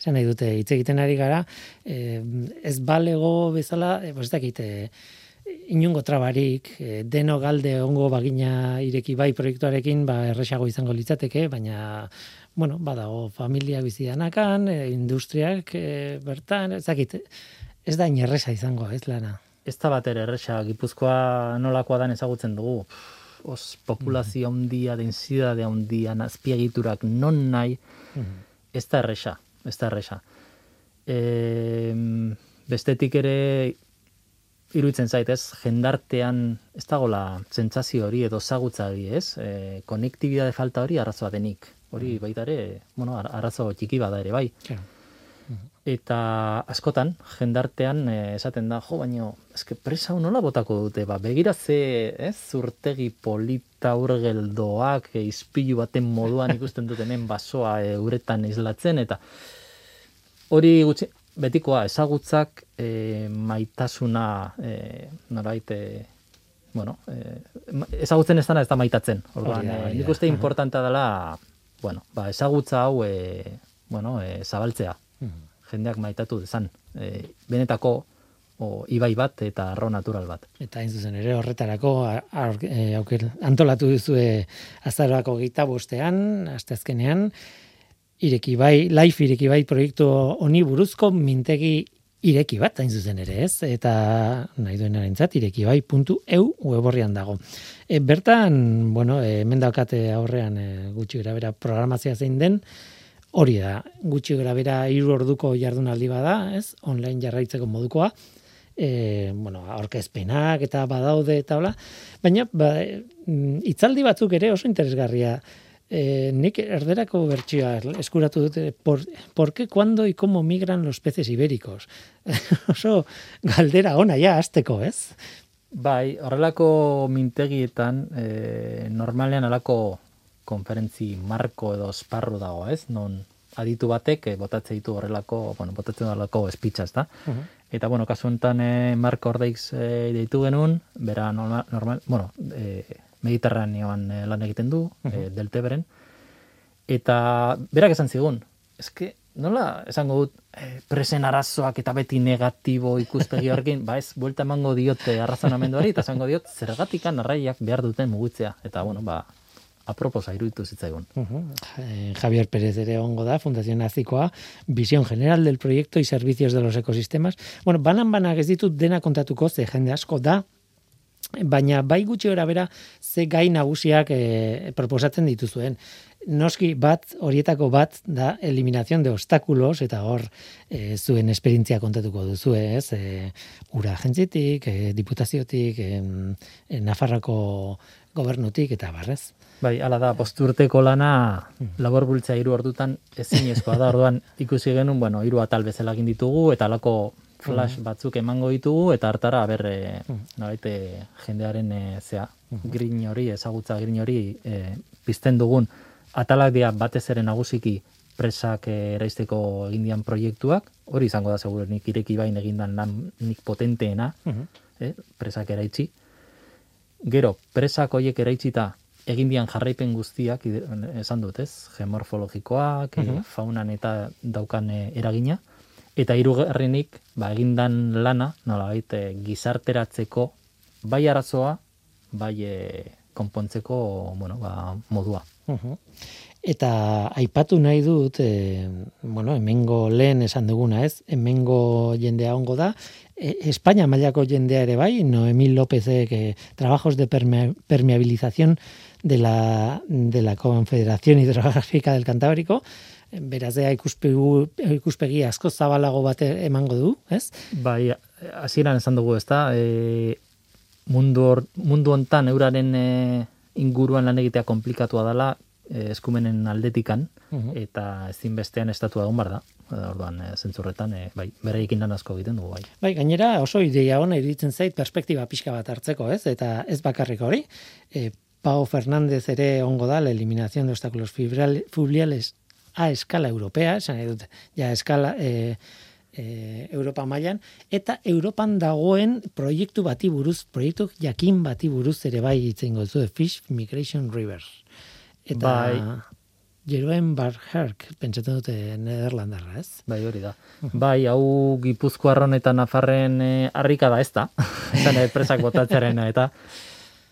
Esan nahi dute, hitz egiten ari gara, e, ez balego bezala, e, ez dakit, e, inungo trabarik, e, deno galde ongo bagina ireki bai proiektuarekin, ba, erresago izango litzateke, baina, bueno, badago familia bizianakan, e, industriak e, bertan, ezakit, ez da inerresa izango, ez lana. Ez da bat erresa, gipuzkoa nolakoa dan ezagutzen dugu, os populazio handia, densidade handia, azpiegiturak non nahi, mm ez da erresa, ez da erresa. E, bestetik ere iruditzen zait, ez, jendartean ez dagola zentzazio hori edo zagutza hori, ez, e, konektibidade falta hori arrazoa denik. Hori mm. baita ere, bueno, arrazo txiki bada ere, bai. Eta askotan, jendartean e, esaten da, jo, baino, eske presa nola botako dute, ba, begira ze, ez, urtegi polita urgeldoak, e, izpilu baten moduan *laughs* ikusten dutenen basoa e, uretan islatzen, eta hori gutxi, betikoa ezagutzak e, maitasuna e, norbait e, bueno, e, ezagutzen ez dana ez da maitatzen. Orduan, e, nik uste importanta dela, bueno, ba, ezagutza hau e, bueno, e, zabaltzea. Jendeak maitatu dezan. E, benetako o, ibai bat eta arro natural bat. Eta hain zuzen ere horretarako auker, antolatu duzu azaroako gita bostean, azteazkenean, ireki bai, life ireki bai proiektu honi buruzko mintegi ireki bat hain zuzen ere, ez? Eta nahi duen arentzat ireki bai puntu eu weborrian dago. E, bertan, bueno, e, hemen daukate aurrean e, gutxi grabera programazioa zein den, hori da, gutxi grabera hiru orduko jardunaldi bada, ez? Online jarraitzeko modukoa. E, bueno, aurkezpenak eta badaude eta hola, baina ba, mm, itzaldi batzuk ere oso interesgarria eh, nik erderako bertsioa eskuratu dute, por, por qué, cuando y cómo migran los peces ibéricos? *laughs* Oso galdera ona, ja, azteko, ez? Bai, horrelako mintegietan, e, normalean alako konferentzi marko edo esparru dago, ez? Non aditu batek, e, botatze ditu horrelako, bueno, botatzen horrelako espitza, ez da? Eta, bueno, kasu enten e, Marko Ordeiz e, deitu genuen, bera normal, normal bueno, e, Mediterraneoan e, lan egiten du, uh -huh. e, delteberen, eta berak esan zigun, eske, nola esango dut, e, presen arazoak eta beti negatibo ikuspegi horrekin, *laughs* ba ez, buelta emango diote arrazonamenduari, eta esango diot, zergatikan arraiak behar duten mugitzea, eta, bueno, ba, aproposa iruditu zitzaigun. Uh. Javier Pérez ere ongo da, Fundación Azikoa, Visión General del Proyecto y Servicios de los Ecosistemas. Bueno, banan banak ez ditut dena kontatuko, ze jende asko da, baina bai gutxi gora bera ze gai nagusiak e, proposatzen dituzuen. Noski bat, horietako bat da eliminación de obstáculos eta hor e, zuen esperientzia kontatuko duzu ez, e, ura agentzitik, e, diputaziotik, e, Nafarrako gobernutik eta barrez. Bai, ala da, posturteko lana labor bultza hiru ordutan ezin da, *laughs* orduan ikusi genuen, bueno, hiru atal bezala egin ditugu, eta alako flash batzuk emango ditugu, eta hartara, berre, nolaite, jendearen e, zea, grin hori, ezagutza grin hori, e, pizten dugun, atalak dira batez ere nagusiki presak e, eraisteko egindian proiektuak, hori izango da seguro nik ireki bain egindan lan nik potenteena, eh, presak eraitsi. Gero, presak hoiek eraitzita egin bian jarraipen guztiak, esan dut ez, gemorfologikoak, uh faunan eta daukan e, eragina, eta hirugarrenik ba, egindan lana, nola baita, gizarteratzeko bai arazoa, bai e, konpontzeko bueno, ba, modua. Eta aipatu nahi dut, e, bueno, hemengo lehen esan duguna ez, hemengo jendea ongo da, e, España mailako jendea ere bai, Noemil López e, trabajos de permeabilización de la, de la Confederación Hidrográfica del Cantábrico, beraz ea ikuspegi, ikuspegi asko zabalago bate emango du, ez? Bai, hasieran esan dugu, ez da, e, mundu, or, mundu ontan euraren e, inguruan lan egitea komplikatua dela e, eskumenen aldetikan, eta ezinbestean estatua egon bar da. Orduan, e, zentzurretan, e, bai, bereikin lan asko egiten dugu, bai. Bai, gainera oso ideia ona iruditzen zait perspektiba pixka bat hartzeko, ez? Eta ez bakarrik hori, e, Pau Fernández ere ongo da la eliminación de obstáculos fluviales a escala europea, esan edut, ja escala e, e, Europa mailan eta Europan dagoen proiektu bati buruz, proiektu jakin bati buruz ere bai itzen gozu, Fish Migration Rivers. Eta bai. Jeroen Barherk, pentsatzen dute Nederlandarra, ez? Bai, hori da. Bai, hau Gipuzkoarron eta Nafarren e, harrika da, ez da? Zan, presak botatzaren, eta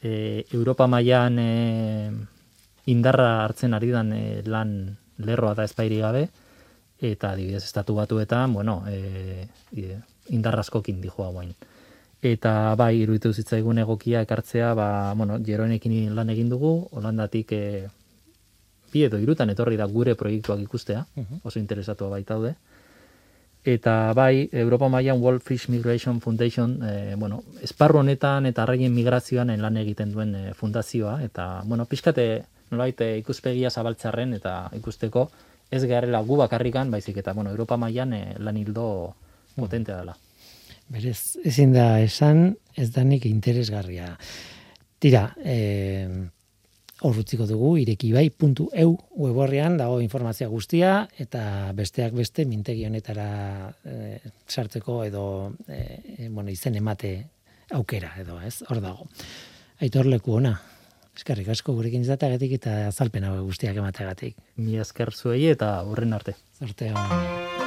e, Europa mailan e, indarra hartzen ari dan e, lan lerroa da espairi gabe, eta adibidez estatu batuetan, bueno, e, e, indarraskokin dijoa guain. Eta bai, iruditu zitzaigun egokia ekartzea, ba, bueno, jeroenekin lan egin dugu, Holandatik e, bi edo irutan etorri da gure proiektuak ikustea, oso interesatua baitaude. Eta bai, Europa mailan World Fish Migration Foundation, e, bueno, esparru honetan eta arraien migrazioan lan egiten duen e, fundazioa, eta, bueno, pixkate, nolait, e, ikuspegia zabaltzarren eta ikusteko ez garela gu bakarrikan, baizik eta, bueno, Europa mailan e, lan hildo potentea dela. Berez, ezin da esan, ez danik interesgarria. Tira, horrutziko dugu irekibai.eu weborrean dago informazioa guztia eta besteak beste mintegi honetara e, sartzeko edo e, bueno, izen emate aukera edo ez? Hor dago. Aitor leku ona. Eskerrik asko gurekin izateagatik eta azalpena guztiak emateagatik. Mi esker zuei eta horren arte. Sorteo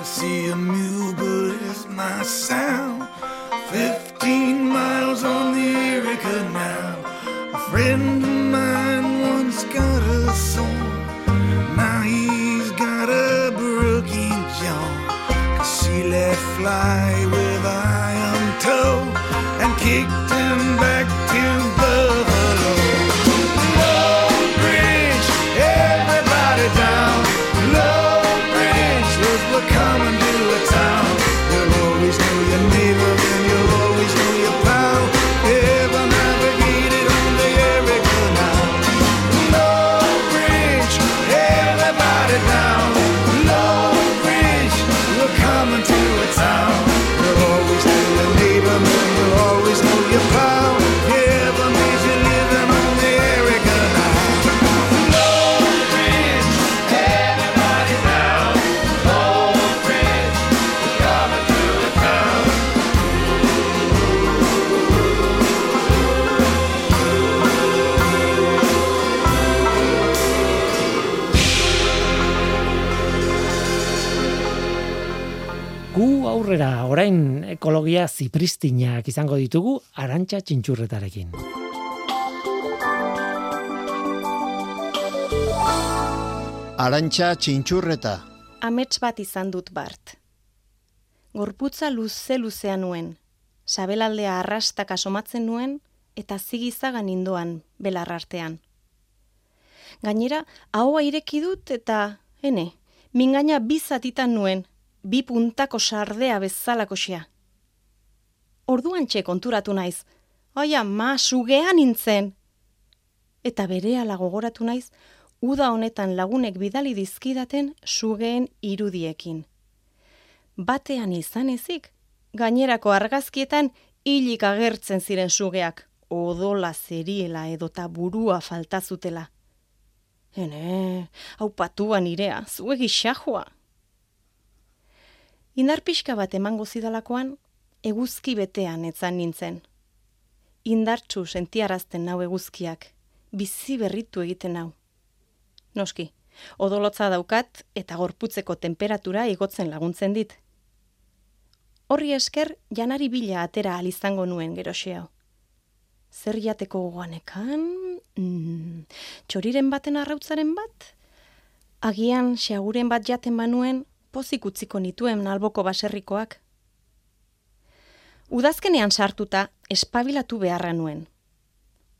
to see a mule, but it's my sound. Ekologia zipristinak izango ditugu arantxa txintxurretarekin. Arantxa txintxurreta. Amets bat izan dut bart. Gorputza luze luzea nuen, sabelaldea arrastak asomatzen nuen, eta zigizagan indoan belar artean. Gainera, ahoa ireki dut eta, ene, mingaina bizatitan nuen, bi puntako sardea bezalakoxea. Orduan txe konturatu naiz, oia, ma, sugean nintzen. Eta berehala gogoratu naiz, uda honetan lagunek bidali dizkidaten sugeen irudiekin. Batean izan ezik, gainerako argazkietan hilik agertzen ziren sugeak, odola zeriela edota burua falta zutela. Ene, hau patua nirea, zuegi xajoa. Indar pixka bat emango zidalakoan, eguzki betean etzan nintzen. Indartsu sentiarazten nau eguzkiak, bizi berritu egiten nau. Noski, odolotza daukat eta gorputzeko temperatura igotzen laguntzen dit. Horri esker janari bila atera alizango nuen geroxeo. Zer jateko goanekan? Mm, txoriren baten arrautzaren bat? Agian xaguren bat jaten banuen, pozik utziko nituen alboko baserrikoak. Udazkenean sartuta espabilatu beharra nuen.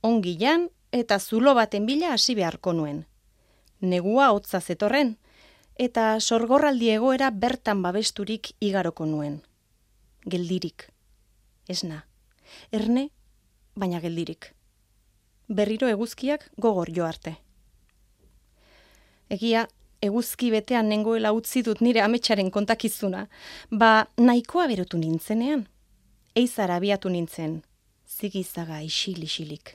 Ongilan eta zulo baten bila hasi beharko nuen. Negua hotza zetorren, eta sorgorraldi egoera bertan babesturik igaroko nuen. Geldirik. Esna. Erne, baina geldirik. Berriro eguzkiak gogor jo arte. Egia, eguzki betean nengoela utzi dut nire ametsaren kontakizuna, ba nahikoa berotu nintzenean. Eizara abiatu nintzen, zigizaga isil-isilik.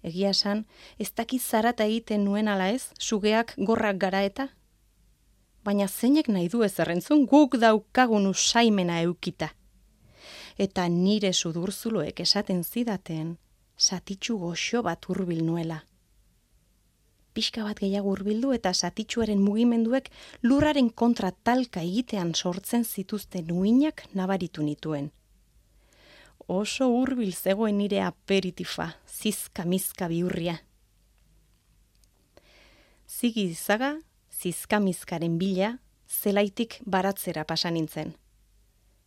Egia esan, ez dakiz zarata egiten nuen ala ez, sugeak gorrak gara eta? Baina zeinek nahi du ez errentzun guk daukagun usaimena eukita. Eta nire sudurzuloek esaten zidaten, satitxu goxo bat hurbil nuela pixka bat gehiago hurbildu eta satitsuaren mugimenduek lurraren kontra talka egitean sortzen zituzten uinak nabaritu nituen. Oso hurbil zegoen nire aperitifa, zizka mizka biurria. Zigi izaga, zizka mizkaren bila, zelaitik baratzera pasan nintzen.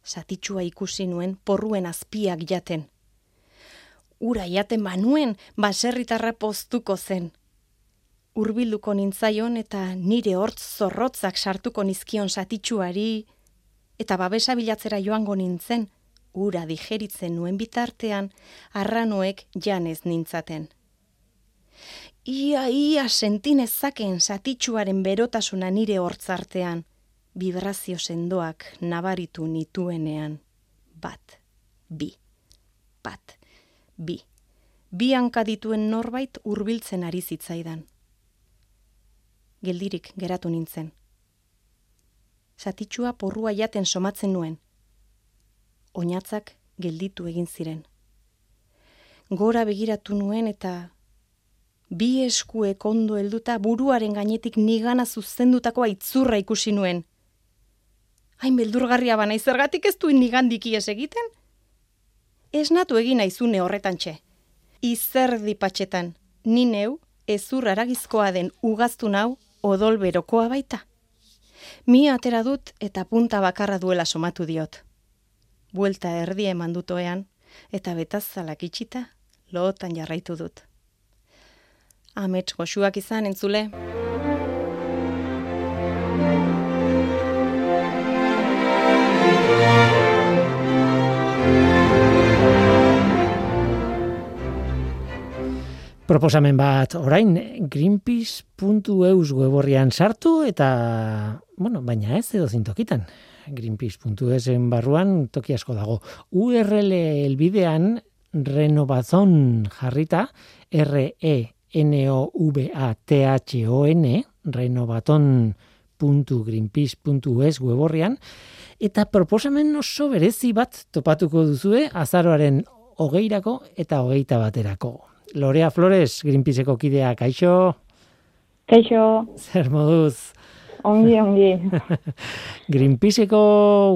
Satitsua ikusi nuen porruen azpiak jaten. Ura jaten manuen, baserritarra poztuko zen, hurbilduko nintzaion eta nire hortz zorrotzak sartuko nizkion satitsuari eta babesa bilatzera joango nintzen, ura digeritzen nuen bitartean, arranoek janez nintzaten. Ia, ia, sentinezakeen satitsuaren berotasuna nire hortzartean, vibrazio sendoak nabaritu nituenean, bat, bi, bat, bi, bi hankadituen norbait hurbiltzen ari zitzaidan geldirik geratu nintzen. Satitxua porrua jaten somatzen nuen. Oinatzak gelditu egin ziren. Gora begiratu nuen eta bi eskuek ondo helduta buruaren gainetik nigana zuzendutako aitzurra ikusi nuen. Hain beldurgarria bana izergatik ez duen nigandik ies egiten? Ez natu egin aizune horretan txe. Izerdi patxetan, ni neu, ezur aragizkoa den ugaztu nau, odol berokoa baita. Mi atera dut eta punta bakarra duela somatu diot. Buelta erdi eman dutoean eta betazalak itxita lootan jarraitu dut. Amets goxuak izan entzule. Proposamen bat orain greenpeace.eus weborrian sartu eta, bueno, baina ez edo zintokitan. Greenpeace.eusen barruan toki asko dago. URL elbidean renovazon jarrita, R-E-N-O-V-A-T-H-O-N, renovaton.greenpeace.es weborrian, eta proposamen oso berezi bat topatuko duzue azaroaren hogeirako eta hogeita baterako. Lorea Flores, Greenpeaceko kidea, kaixo? Kaixo. Zer moduz? Ongi, ongi. *laughs* Greenpeaceko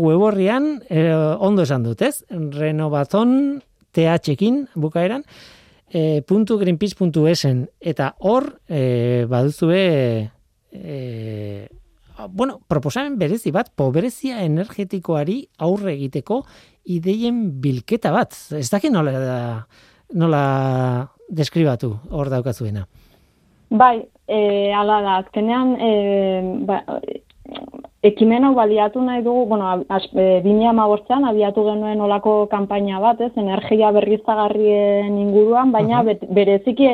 weborrian, eh, ondo esan dut, ez? Renovazon TH-ekin bukaeran, eh, puntu greenpeace.esen, eta hor, eh, baduzue, eh, bueno, proposamen berezi bat, pobrezia energetikoari aurre egiteko ideien bilketa bat. Ez dakit nola nola deskribatu hor daukazuena. Bai, e, ala da, azkenean, e, ba, ekimen hau baliatu nahi dugu, bueno, az, e, abiatu genuen olako kanpaina bat, ez, energia berrizagarrien inguruan, baina uh bereziki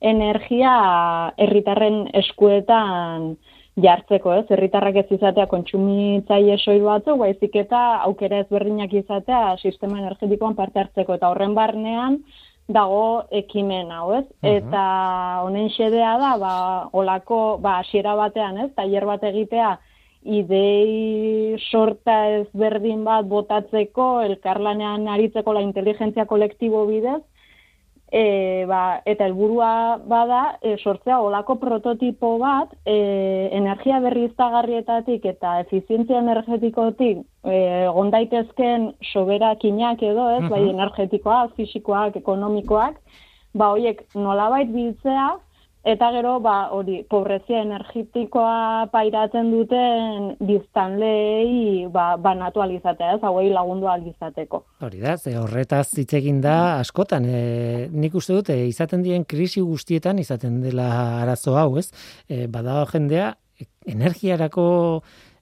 energia herritarren eskuetan jartzeko, ez, herritarrak ez izatea kontsumitzaile soil batzu, baizik eta aukera ezberdinak izatea sistema energetikoan parte hartzeko, eta horren barnean, dago ekimen hau, ez? Eta honen xedea da, ba, olako, ba, asiera batean, ez? Tailer bat egitea, idei sorta ez berdin bat botatzeko, elkarlanean aritzeko la inteligentzia kolektibo bidez, e, ba, eta helburua bada e, sortzea olako prototipo bat e, energia berriztagarrietatik eta efizientzia energetikotik e, gondaitezken soberakinak edo ez, bai energetikoak, fisikoak, ekonomikoak, ba hoiek nolabait biltzea Eta gero, ba, hori, pobrezia energetikoa pairatzen duten biztanlei ba, banatu alizatea, ez, hauei lagundu alizateko. Hori da, ze horretaz hitz egin da askotan, e, nik uste dute izaten dien krisi guztietan izaten dela arazo hau, ez? E, badago jendea e, energiarako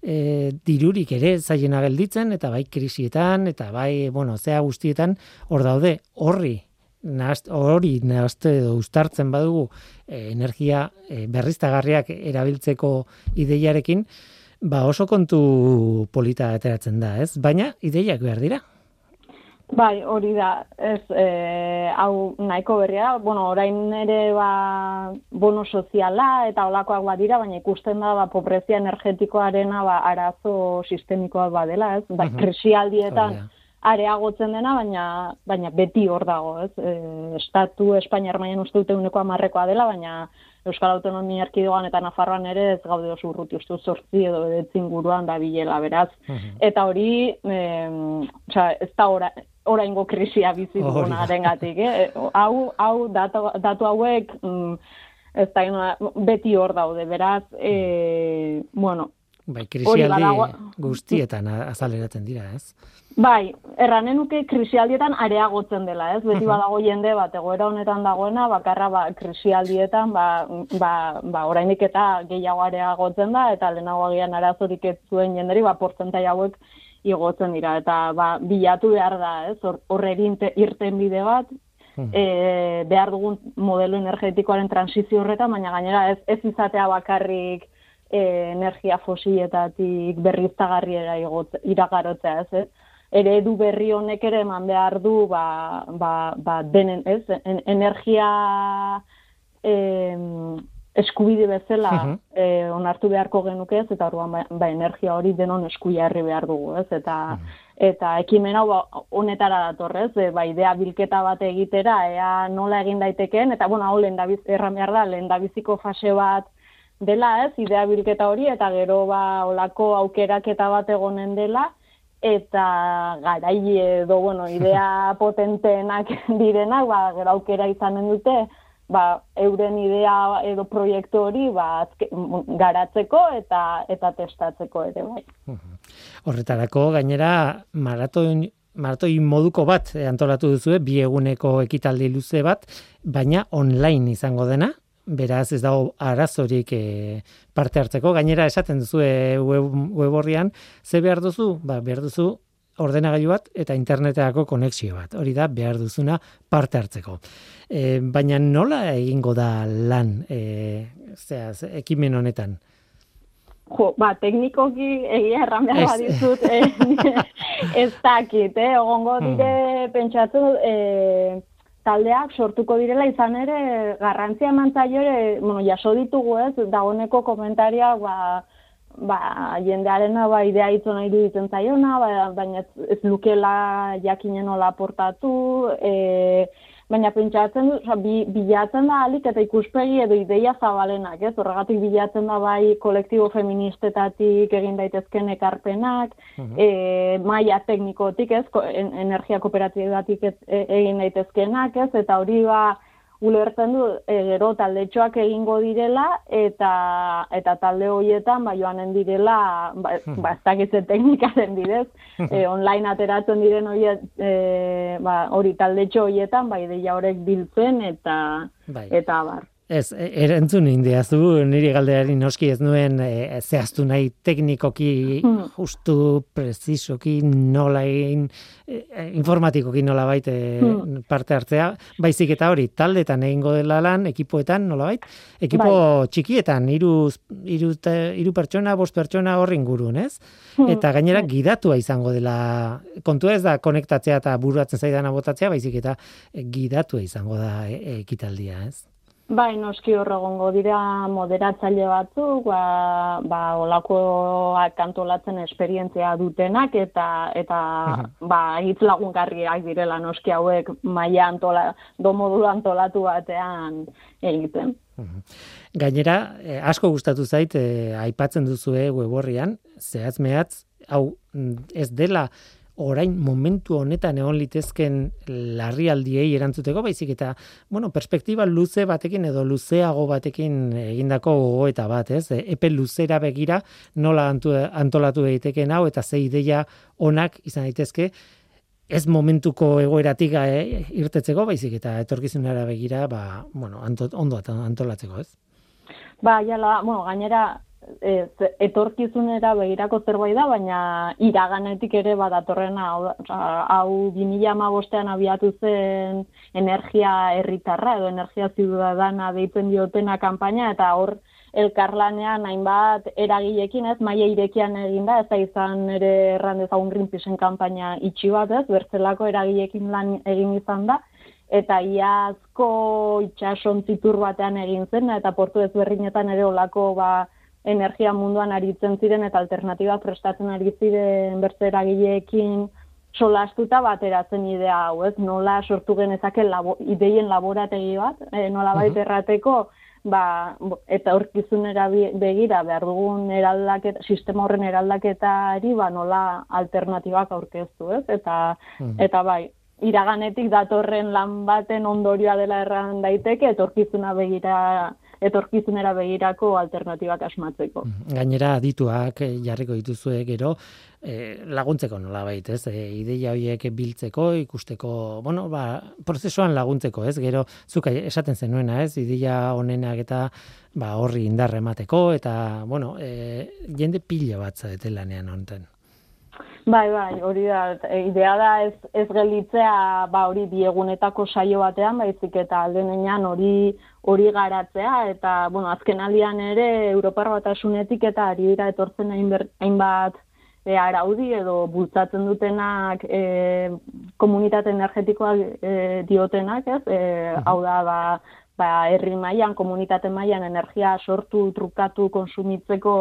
e, dirurik ere zaiena gelditzen, eta bai krisietan, eta bai, bueno, zea guztietan, hor daude, horri nahazt, hori nahazte edo ustartzen badugu e, energia e, berriztagarriak erabiltzeko ideiarekin, ba oso kontu polita ateratzen da, ez? Baina ideiak behar dira. Bai, hori da, ez, e, hau nahiko berria, bueno, orain ere ba, bono soziala eta olakoak badira, baina ikusten da, ba, pobrezia energetikoarena, ba, arazo sistemikoa badela, ez, ba, krisialdietan, areagotzen dena, baina baina beti hor dago, ez? E, estatu Espainiar mailan uste dute uneko amarrekoa dela, baina Euskal Autonomia Erkidogan eta Nafarroan ere ez gaude oso urruti, uste zortzi edo edetzin guruan da bilela, beraz. Eta hori, e, oza, ez da ora, oraingo krisia bizi dugunaren gatik, eh? Hau, hau datu, datu hauek, mm, ez da, beti hor daude, beraz, e, bueno, Bai, krisialdi guztietan azaleratzen dira, ez? Bai, erranen nuke krisialdietan areagotzen dela, ez? Beti badago jende bat, egoera honetan dagoena, bakarra ba, krisialdietan, ba, ba, ba, orainik eta gehiago areagotzen da, eta lehenago agian arazorik ez zuen jenderi, ba, porzentai hauek igotzen dira, eta ba, bilatu behar da, ez? Horre irten bide bat, e, behar dugun modelo energetikoaren transizio horretan, baina gainera ez, ez izatea bakarrik, e, energia fosietatik berriztagarriera iragarotzea, ez, ez? Eredu berri honek ere eman behar du, ba, ba, ba denen, ez, energia e, eskubide bezala e, onartu beharko genuke ez, eta orduan ba, ba, energia hori denon eskuia herri behar dugu, ez, eta eta ekimen hau ba, honetara datorrez, e, ba, idea bilketa bat egitera, ea nola egin daitekeen, eta bueno, hau da, erran behar da, lehen fase bat, dela, ez, idea bilketa hori, eta gero ba, olako aukeraketa bat egonen dela, eta garai edo, bueno, idea *laughs* potenteenak *laughs* direnak, ba, gero aukera izanen dute, ba, euren idea edo proiektu hori ba, garatzeko eta eta testatzeko ere bai. Horretarako gainera maraton maratoi moduko bat antolatu duzu, bi eguneko ekitaldi luze bat, baina online izango dena, beraz ez dago arazorik e, parte hartzeko. Gainera esaten duzu e, web, web horrian, ze behar duzu? Ba, behar duzu ordenagailu bat eta interneteako konexio bat. Hori da behar duzuna parte hartzeko. E, baina nola egingo da lan e, zera, ekimen honetan? Jo, ba, teknikoki egia erran behar badizut, eh, *laughs* ez dakit, eh, ogongo dire hmm. pentsatu, eh, taldeak sortuko direla izan ere garrantzia mantzaio ere, bueno, jaso ditugu ez, dagoneko komentaria, ba, ba, jendearena ba, idea hitzo nahi duditzen zaiona, ba, baina ez, ez lukela jakinen portatu, e, baina pentsatzen du, oza, bi, bilatzen da alik eta ikuspegi edo ideia zabalenak, ez? Horregatik bilatzen da bai kolektibo feministetatik egin daitezken ekarpenak, uh maila teknikotik, ez? energia kooperatibatik e, egin daitezkenak, ez? Eta hori ba, ulertzen du e, gero taldetxoak egingo direla eta eta talde hoietan ba joanen direla ba, hmm. ba ez dakitze teknikaren bidez e, online ateratzen diren hoiet e, ba hori taldetxo hoietan ba ideia horrek biltzen eta bai. eta bar Ez, e, erantzun indiazu, niri galderari noski ez nuen e, zehaztu nahi teknikoki, hmm. justu, precisoki, nola egin, e, e informatikoki nola baite hmm. parte hartzea, baizik eta hori, taldetan egingo dela lan, ekipoetan nola bait, ekipo bai. txikietan, iru, iru, iru pertsona, bost pertsona horrin gurun, ez? Hmm. Eta gainera bai. gidatua izango dela, kontu ez da konektatzea eta buruatzen zaidana botatzea, baizik eta gidatua izango da e, ekitaldia, ez? Bai, noski horregongo dira moderatzaile batzuk, ba, ba olako kantolatzen esperientzia dutenak eta eta ba hitz lagungarriak direla noski hauek maila antola do modu antolatu batean egiten. Gainera, eh, asko gustatu zait eh, aipatzen duzue web horrian, zehaz mehatz, hau mm, ez dela orain momentu honetan egon litezken larrialdiei erantzuteko baizik eta bueno, perspektiba luze batekin edo luzeago batekin egindako gogoeta bat, ez? E, epe luzera begira nola antolatu daiteken hau eta ze ideia onak izan daitezke ez momentuko egoeratik eh, irtetzeko baizik eta etorkizunera begira, ba, bueno, ondo antolatzeko, ez? Ba, jala, bueno, gainera ez, etorkizunera begirako zerbait da, baina iraganetik ere badatorrena, hau 2015ean abiatu zen energia herritarra edo energia ziudadana deitzen diotena kanpaina eta hor elkarlanean hainbat eragilekin, ez, maia irekian egin da, ez da izan ere erran dezagun Greenpeaceen kanpaina itxi bat, ez, bertzelako eragilekin lan egin izan da, eta iazko itxason zitur batean egin zen, eta portu ezberdinetan ere olako ba, energia munduan aritzen ziren eta alternatiba prestatzen ari ziren bertze eragileekin solastuta bateratzen idea hau, ez? Nola sortu genezake labo, ideien laborategi bat, e, nola baita errateko, ba, eta horkizunera begira behar dugun eraldaketa, sistema horren eraldaketari ba, nola alternatibak aurkeztu, ez? Eta, hmm. eta bai, iraganetik datorren lan baten ondorioa dela erran daiteke, etorkizuna begira etorkizunera begirako alternatibak asmatzeko. Hmm. Gainera adituak eh, jarriko dituzue gero e, laguntzeko nola bait, ez? E, ideia horiek biltzeko, ikusteko, bueno, ba, prozesuan laguntzeko, ez? Gero zuk esaten zenuena, ez? Ideia honenak eta ba horri indarra emateko eta bueno, e, jende pila bat zaete lanean honten. Bai, bai, hori da, idea da ez, ez gelditzea, ba, hori diegunetako saio batean, baizik eta aldenean hori hori garatzea, eta, bueno, azken aldian ere, Europar batasunetik eta ari dira etortzen hainbat e, araudi edo bultzatzen dutenak e, komunitate energetikoak e, diotenak, ez? E, hau da, ba, ba, herri mailan, komunitate mailan energia sortu, trukatu, konsumitzeko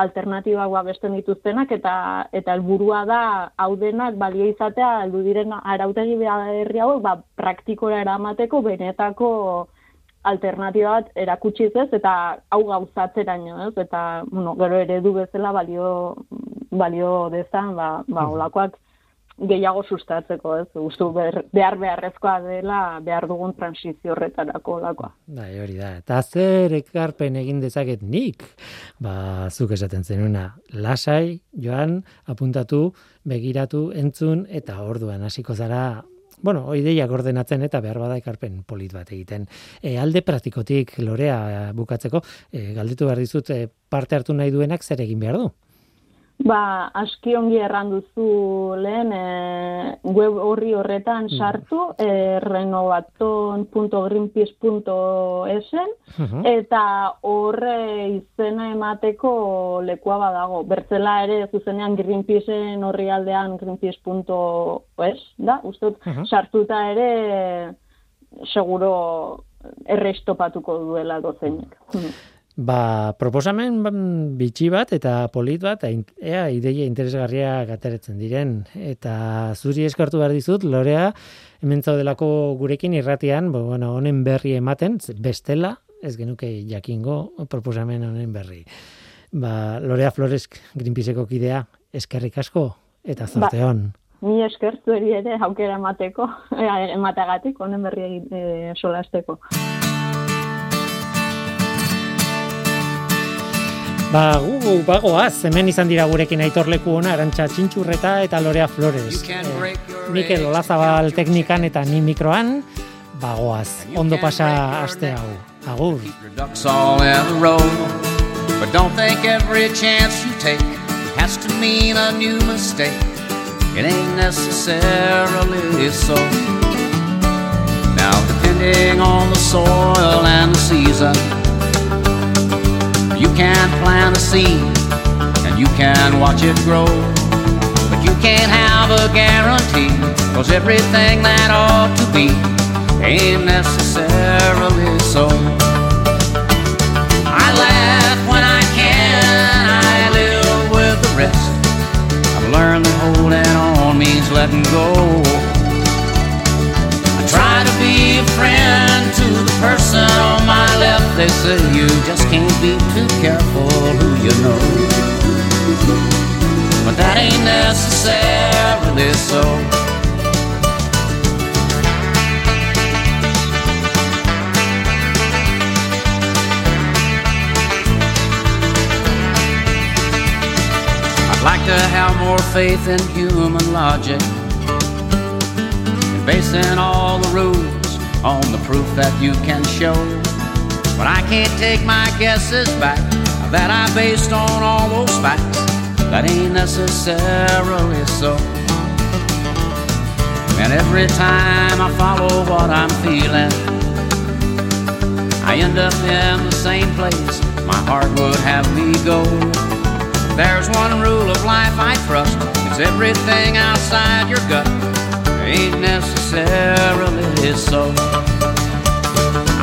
alternatibak babesten dituztenak, eta eta helburua da, hau denak balio izatea, heldu diren arautegi herri hau, ba, praktikora eramateko, benetako alternatiba bat erakutsi ez, eta hau gauzatzeraino, ez? Eta, bueno, gero eredu bezala balio balio dezan, ba, ba olakoak gehiago sustatzeko, ez? Gustu behar beharrezkoa dela behar dugun transizio horretarako olakoa. Bai, hori da. Eta zer ekarpen egin dezaket nik? Ba, zuk esaten zenuna, lasai, joan, apuntatu, begiratu, entzun, eta orduan hasiko zara Bueno, ideiak ordenatzen eta behar bada ekarpen polit bat egiten. E, alde praktikotik lorea bukatzeko, e, galditu behar dizut, e, parte hartu nahi duenak zer egin behar du? Ba, aski ongi erranduzu lehen e, web horri horretan mm. sartu, mm. e, renovaton.greenpeace.esen, uh eta horre izena emateko lekua badago. Bertzela ere zuzenean Greenpeaceen horri aldean greenpeace.es, da? Uh sartuta ere seguro errestopatuko duela dozeinek. Ba, proposamen bitxi bat eta polit bat, ea ideia interesgarria gateretzen diren. Eta zuri eskartu behar dizut, lorea, hemen zaudelako gurekin irratian, bo, bueno, honen berri ematen, bestela, ez genuke jakingo proposamen honen berri. Ba, Lorea Flores Greenpeaceko kidea, eskerrik asko eta zorte hon. Ba, ni eskertu ere aukera emateko, *laughs* ematagatik, honen berri e, solasteko. Ba, gu, bagoaz, hemen izan dira gurekin aitorleku ona, arantxa txintxurreta eta lorea flores. Eh, Mikel Olazabal teknikan eta ni mikroan, bagoaz, ondo pasa aste hau. Agur. But don't think every chance you take has to mean a new mistake. It ain't necessarily so. Now, depending on the soil and the season, You can plant a seed and you can watch it grow. But you can't have a guarantee, cause everything that ought to be ain't necessarily so. I laugh when I can, I live with the rest. I've learned that holding on means letting go person on my left. They say you just can't be too careful who you know. but that ain't necessarily so. I'd like to have more faith in human logic and basing all the rules on the proof that you can show. But I can't take my guesses back that I based on all those facts that ain't necessarily so. And every time I follow what I'm feeling, I end up in the same place my heart would have me go. There's one rule of life I trust it's everything outside your gut ain't necessarily so.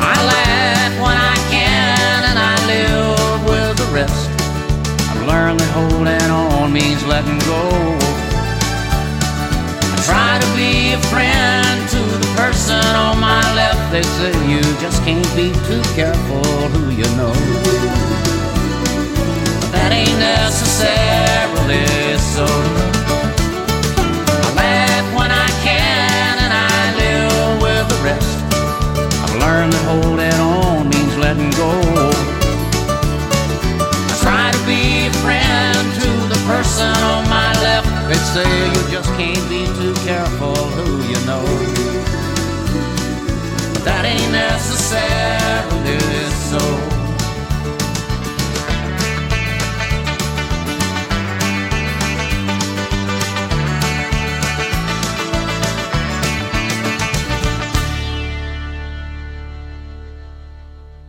I laugh when I can and I live with the rest. I've learned that holding on means letting go. I try to be a friend to the person on my left. They say you just can't be too careful who you know. That ain't necessarily so. Rest. I've learned that holding on means letting go. I try to be a friend to the person on my left. They say you just can't be too careful who you know. But that ain't necessarily so.